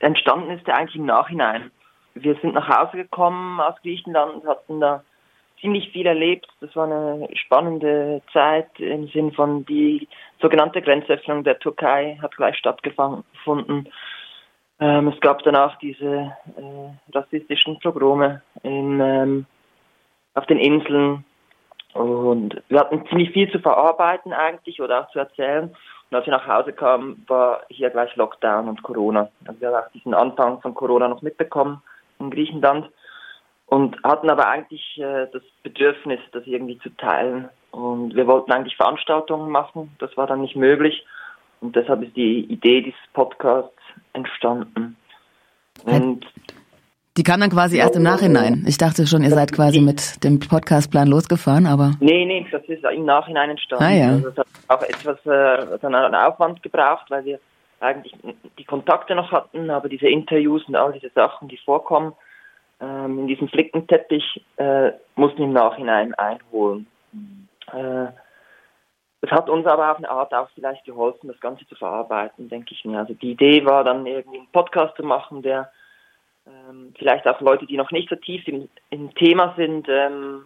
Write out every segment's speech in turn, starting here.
entstanden ist er eigentlich im Nachhinein. Wir sind nach Hause gekommen aus Griechenland hatten da ziemlich viel erlebt. Das war eine spannende Zeit im Sinn von die sogenannte Grenzöffnung der Türkei hat gleich stattgefunden. Ähm, es gab danach diese äh, rassistischen Pogrome in, ähm, auf den Inseln und wir hatten ziemlich viel zu verarbeiten eigentlich oder auch zu erzählen. Und als wir nach Hause kamen, war hier gleich Lockdown und Corona. Also wir haben auch diesen Anfang von Corona noch mitbekommen in Griechenland und hatten aber eigentlich äh, das Bedürfnis, das irgendwie zu teilen. Und wir wollten eigentlich Veranstaltungen machen, das war dann nicht möglich. Und deshalb ist die Idee dieses Podcasts entstanden. Und die kam dann quasi erst im Nachhinein. Ich dachte schon, ihr seid quasi mit dem Podcastplan losgefahren, aber. Nee, nee, das ist im Nachhinein entstanden. Ah, ja. Also es hat auch etwas äh, dann einen Aufwand gebraucht, weil wir eigentlich die Kontakte noch hatten, aber diese Interviews und all diese Sachen, die vorkommen, ähm, in diesem Flickenteppich, äh, mussten im Nachhinein einholen. Äh, es hat uns aber auf eine Art auch vielleicht geholfen, das Ganze zu verarbeiten, denke ich mir. Also die Idee war dann irgendwie einen Podcast zu machen, der ähm, vielleicht auch Leute, die noch nicht so tief im, im Thema sind, ähm,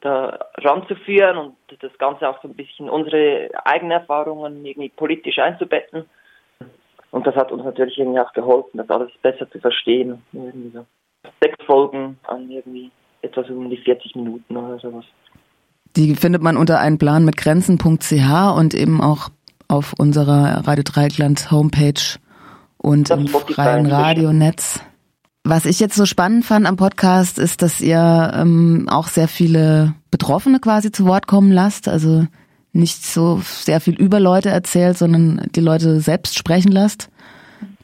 da ranzuführen und das Ganze auch so ein bisschen unsere eigenen Erfahrungen irgendwie politisch einzubetten. Und das hat uns natürlich irgendwie auch geholfen, das alles besser zu verstehen. Irgendwie so. Sechs Folgen an irgendwie etwas um die 40 Minuten oder sowas. Die findet man unter einen Plan mit Grenzen.ch und eben auch auf unserer Radio Dreieckland Homepage und das im freien Radionetz. Was ich jetzt so spannend fand am Podcast ist, dass ihr ähm, auch sehr viele Betroffene quasi zu Wort kommen lasst. Also nicht so sehr viel über Leute erzählt, sondern die Leute selbst sprechen lasst.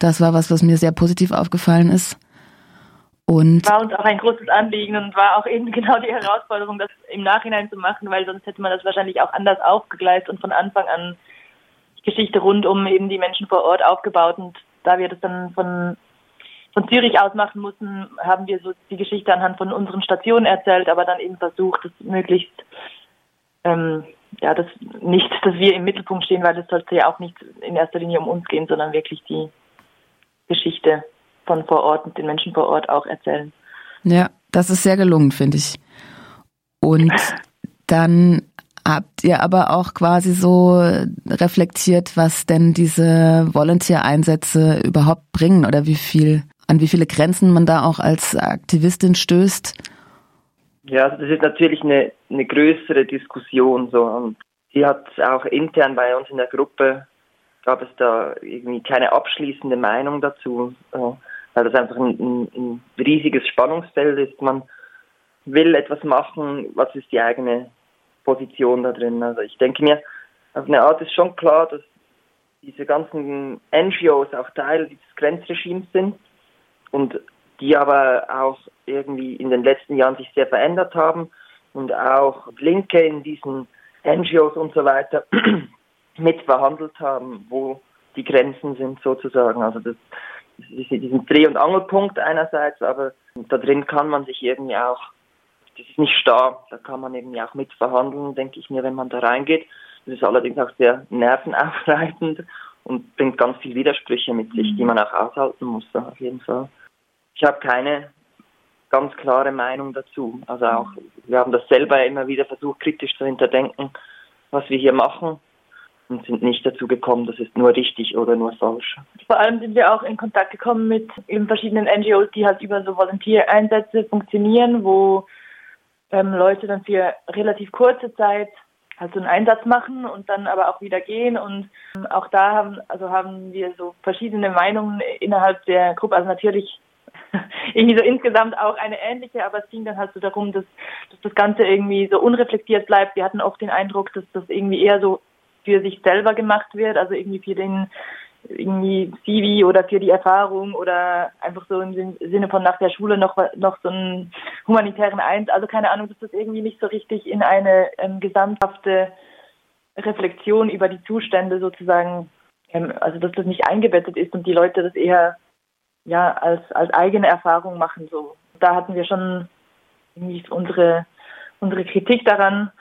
Das war was, was mir sehr positiv aufgefallen ist. Und war uns auch ein großes Anliegen und war auch eben genau die Herausforderung, das im Nachhinein zu machen, weil sonst hätte man das wahrscheinlich auch anders aufgegleist und von Anfang an Geschichte rund um eben die Menschen vor Ort aufgebaut. Und da wir das dann von, von Zürich aus machen mussten, haben wir so die Geschichte anhand von unseren Stationen erzählt, aber dann eben versucht, das möglichst, ähm, ja, das nicht, dass wir im Mittelpunkt stehen, weil es sollte ja auch nicht in erster Linie um uns gehen, sondern wirklich die Geschichte von vor Ort und den Menschen vor Ort auch erzählen. Ja, das ist sehr gelungen, finde ich. Und dann habt ihr aber auch quasi so reflektiert, was denn diese Volunteer-Einsätze überhaupt bringen oder wie viel, an wie viele Grenzen man da auch als Aktivistin stößt. Ja, das ist natürlich eine, eine größere Diskussion so und die hat auch intern bei uns in der Gruppe gab es da irgendwie keine abschließende Meinung dazu weil das einfach ein, ein, ein riesiges Spannungsfeld ist. Man will etwas machen, was ist die eigene Position da drin. Also ich denke mir, auf eine Art ist schon klar, dass diese ganzen NGOs auch Teil dieses Grenzregimes sind und die aber auch irgendwie in den letzten Jahren sich sehr verändert haben und auch Linke in diesen NGOs und so weiter mitverhandelt haben, wo die Grenzen sind sozusagen. Also das diesen Dreh- und Angelpunkt einerseits, aber da drin kann man sich irgendwie auch, das ist nicht starr, da kann man irgendwie auch mitverhandeln, denke ich mir, wenn man da reingeht. Das ist allerdings auch sehr nervenaufreibend und bringt ganz viele Widersprüche mit sich, die man auch aushalten muss, auf jeden Fall. Ich habe keine ganz klare Meinung dazu. Also auch, wir haben das selber immer wieder versucht, kritisch zu hinterdenken, was wir hier machen und sind nicht dazu gekommen, das ist nur richtig oder nur falsch. Vor allem sind wir auch in Kontakt gekommen mit eben verschiedenen NGOs, die halt über so Volontiereinsätze funktionieren, wo ähm, Leute dann für relativ kurze Zeit halt einen Einsatz machen und dann aber auch wieder gehen und ähm, auch da haben also haben wir so verschiedene Meinungen innerhalb der Gruppe also natürlich irgendwie so insgesamt auch eine ähnliche, aber es ging dann halt so darum, dass, dass das Ganze irgendwie so unreflektiert bleibt. Wir hatten oft den Eindruck, dass das irgendwie eher so für sich selber gemacht wird, also irgendwie für den irgendwie CV oder für die Erfahrung oder einfach so im Sinne von nach der Schule noch noch so einen humanitären Eins, also keine Ahnung, dass das irgendwie nicht so richtig in eine ähm, gesamthafte Reflexion über die Zustände sozusagen, ähm, also dass das nicht eingebettet ist und die Leute das eher ja als als eigene Erfahrung machen so. Da hatten wir schon irgendwie unsere unsere Kritik daran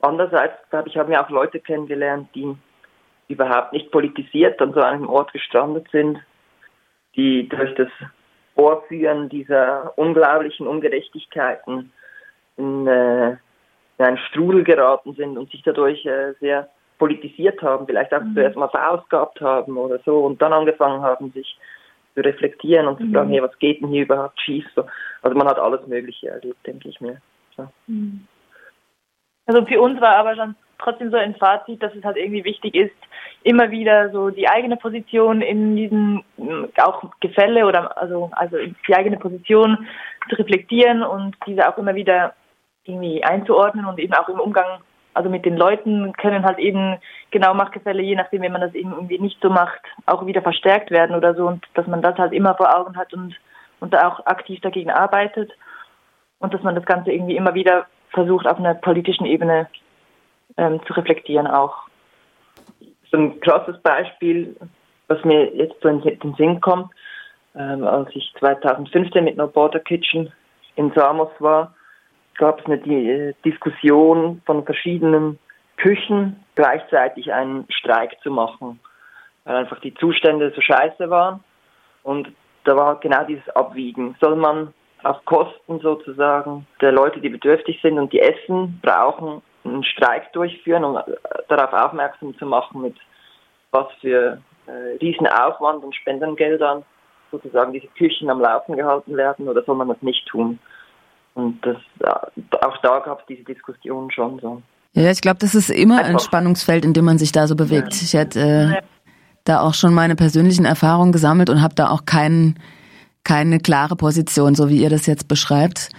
Andererseits, glaube ich, haben wir auch Leute kennengelernt, die überhaupt nicht politisiert an so einem Ort gestrandet sind die durch das Vorführen dieser unglaublichen Ungerechtigkeiten in, äh, in einen Strudel geraten sind und sich dadurch äh, sehr politisiert haben, vielleicht auch mhm. zuerst mal verausgabt haben oder so und dann angefangen haben, sich zu reflektieren und zu fragen, mhm. hey, was geht denn hier überhaupt schief? So. Also man hat alles Mögliche erlebt, denke ich mir. So. Mhm. Also für uns war aber schon trotzdem so ein Fazit, dass es halt irgendwie wichtig ist, immer wieder so die eigene Position in diesen auch Gefälle oder also also die eigene Position zu reflektieren und diese auch immer wieder irgendwie einzuordnen und eben auch im Umgang also mit den Leuten können halt eben genau Machtgefälle, je nachdem, wenn man das eben irgendwie nicht so macht, auch wieder verstärkt werden oder so und dass man das halt immer vor Augen hat und, und da auch aktiv dagegen arbeitet und dass man das Ganze irgendwie immer wieder versucht, auf einer politischen Ebene ähm, zu reflektieren auch. So ein krasses Beispiel, was mir jetzt so in den Sinn kommt, ähm, als ich 2015 mit No Border Kitchen in Samos war, gab es eine äh, Diskussion von verschiedenen Küchen gleichzeitig einen Streik zu machen, weil einfach die Zustände so scheiße waren. Und da war genau dieses Abwiegen. Soll man auf Kosten sozusagen der Leute, die bedürftig sind und die Essen brauchen, einen Streik durchführen, um äh, darauf aufmerksam zu machen, mit was für äh, Riesenaufwand und Spendengeldern sozusagen diese Küchen am Laufen gehalten werden oder soll man das nicht tun? Und das, auch da gab es diese Diskussion schon so. Ja, ich glaube, das ist immer Einfach. ein Spannungsfeld, in dem man sich da so bewegt. Ja. Ich hätte äh, da auch schon meine persönlichen Erfahrungen gesammelt und habe da auch kein, keine klare Position, so wie ihr das jetzt beschreibt.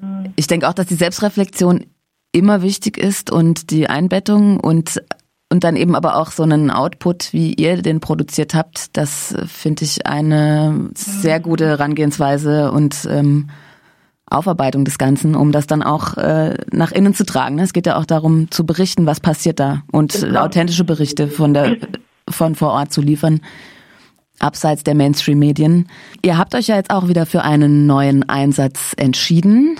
Mhm. Ich denke auch, dass die Selbstreflexion immer wichtig ist und die Einbettung und und dann eben aber auch so einen Output, wie ihr den produziert habt, das finde ich eine sehr gute Herangehensweise und ähm, Aufarbeitung des Ganzen, um das dann auch äh, nach innen zu tragen. Es geht ja auch darum zu berichten, was passiert da und genau. authentische Berichte von der von vor Ort zu liefern, abseits der Mainstream-Medien. Ihr habt euch ja jetzt auch wieder für einen neuen Einsatz entschieden.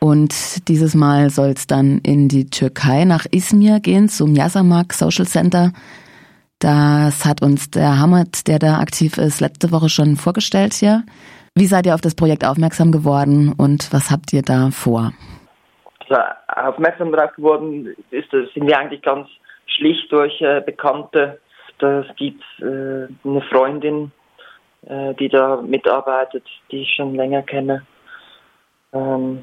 Und dieses Mal soll es dann in die Türkei nach Izmir gehen, zum Yasamak Social Center. Das hat uns der Hamad, der da aktiv ist, letzte Woche schon vorgestellt hier. Wie seid ihr auf das Projekt aufmerksam geworden und was habt ihr da vor? Ja, aufmerksam darauf geworden ist, sind wir eigentlich ganz schlicht durch äh, Bekannte. Da gibt äh, eine Freundin, äh, die da mitarbeitet, die ich schon länger kenne. Ähm,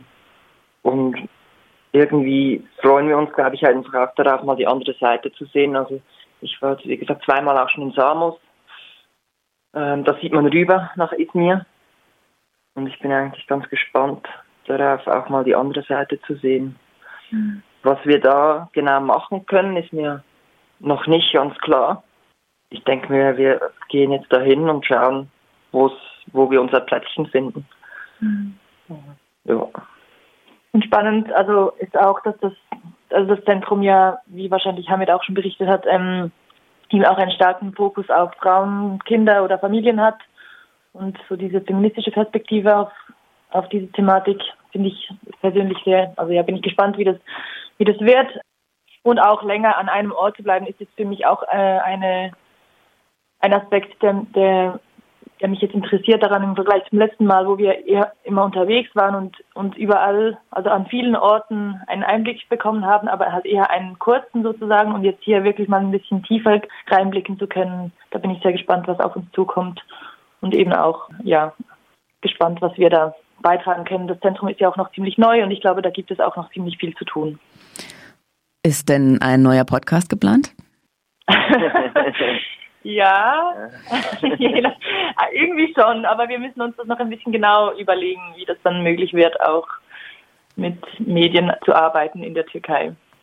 und irgendwie freuen wir uns, glaube ich, einfach auch darauf, mal die andere Seite zu sehen. Also ich war, wie gesagt, zweimal auch schon in Samos. Ähm, da sieht man rüber nach Izmir. Und ich bin eigentlich ganz gespannt darauf, auch mal die andere Seite zu sehen. Mhm. Was wir da genau machen können, ist mir noch nicht ganz klar. Ich denke mir, wir gehen jetzt dahin und schauen, wo wir unser Plätzchen finden. Mhm. Ja. Und spannend, also ist auch, dass das, also das Zentrum ja, wie wahrscheinlich Hamid auch schon berichtet hat, ähm, eben auch einen starken Fokus auf Frauen, Kinder oder Familien hat und so diese feministische Perspektive auf, auf diese Thematik finde ich persönlich sehr, also ja, bin ich gespannt, wie das, wie das wird. Und auch länger an einem Ort zu bleiben, ist jetzt für mich auch äh, eine, ein Aspekt, der, der, der mich jetzt interessiert daran im Vergleich zum letzten Mal, wo wir eher immer unterwegs waren und, und überall, also an vielen Orten einen Einblick bekommen haben, aber halt eher einen kurzen sozusagen und jetzt hier wirklich mal ein bisschen tiefer reinblicken zu können. Da bin ich sehr gespannt, was auf uns zukommt und eben auch ja gespannt, was wir da beitragen können. Das Zentrum ist ja auch noch ziemlich neu und ich glaube, da gibt es auch noch ziemlich viel zu tun. Ist denn ein neuer Podcast geplant? ja, irgendwie schon, aber wir müssen uns das noch ein bisschen genau überlegen, wie das dann möglich wird, auch mit Medien zu arbeiten in der Türkei.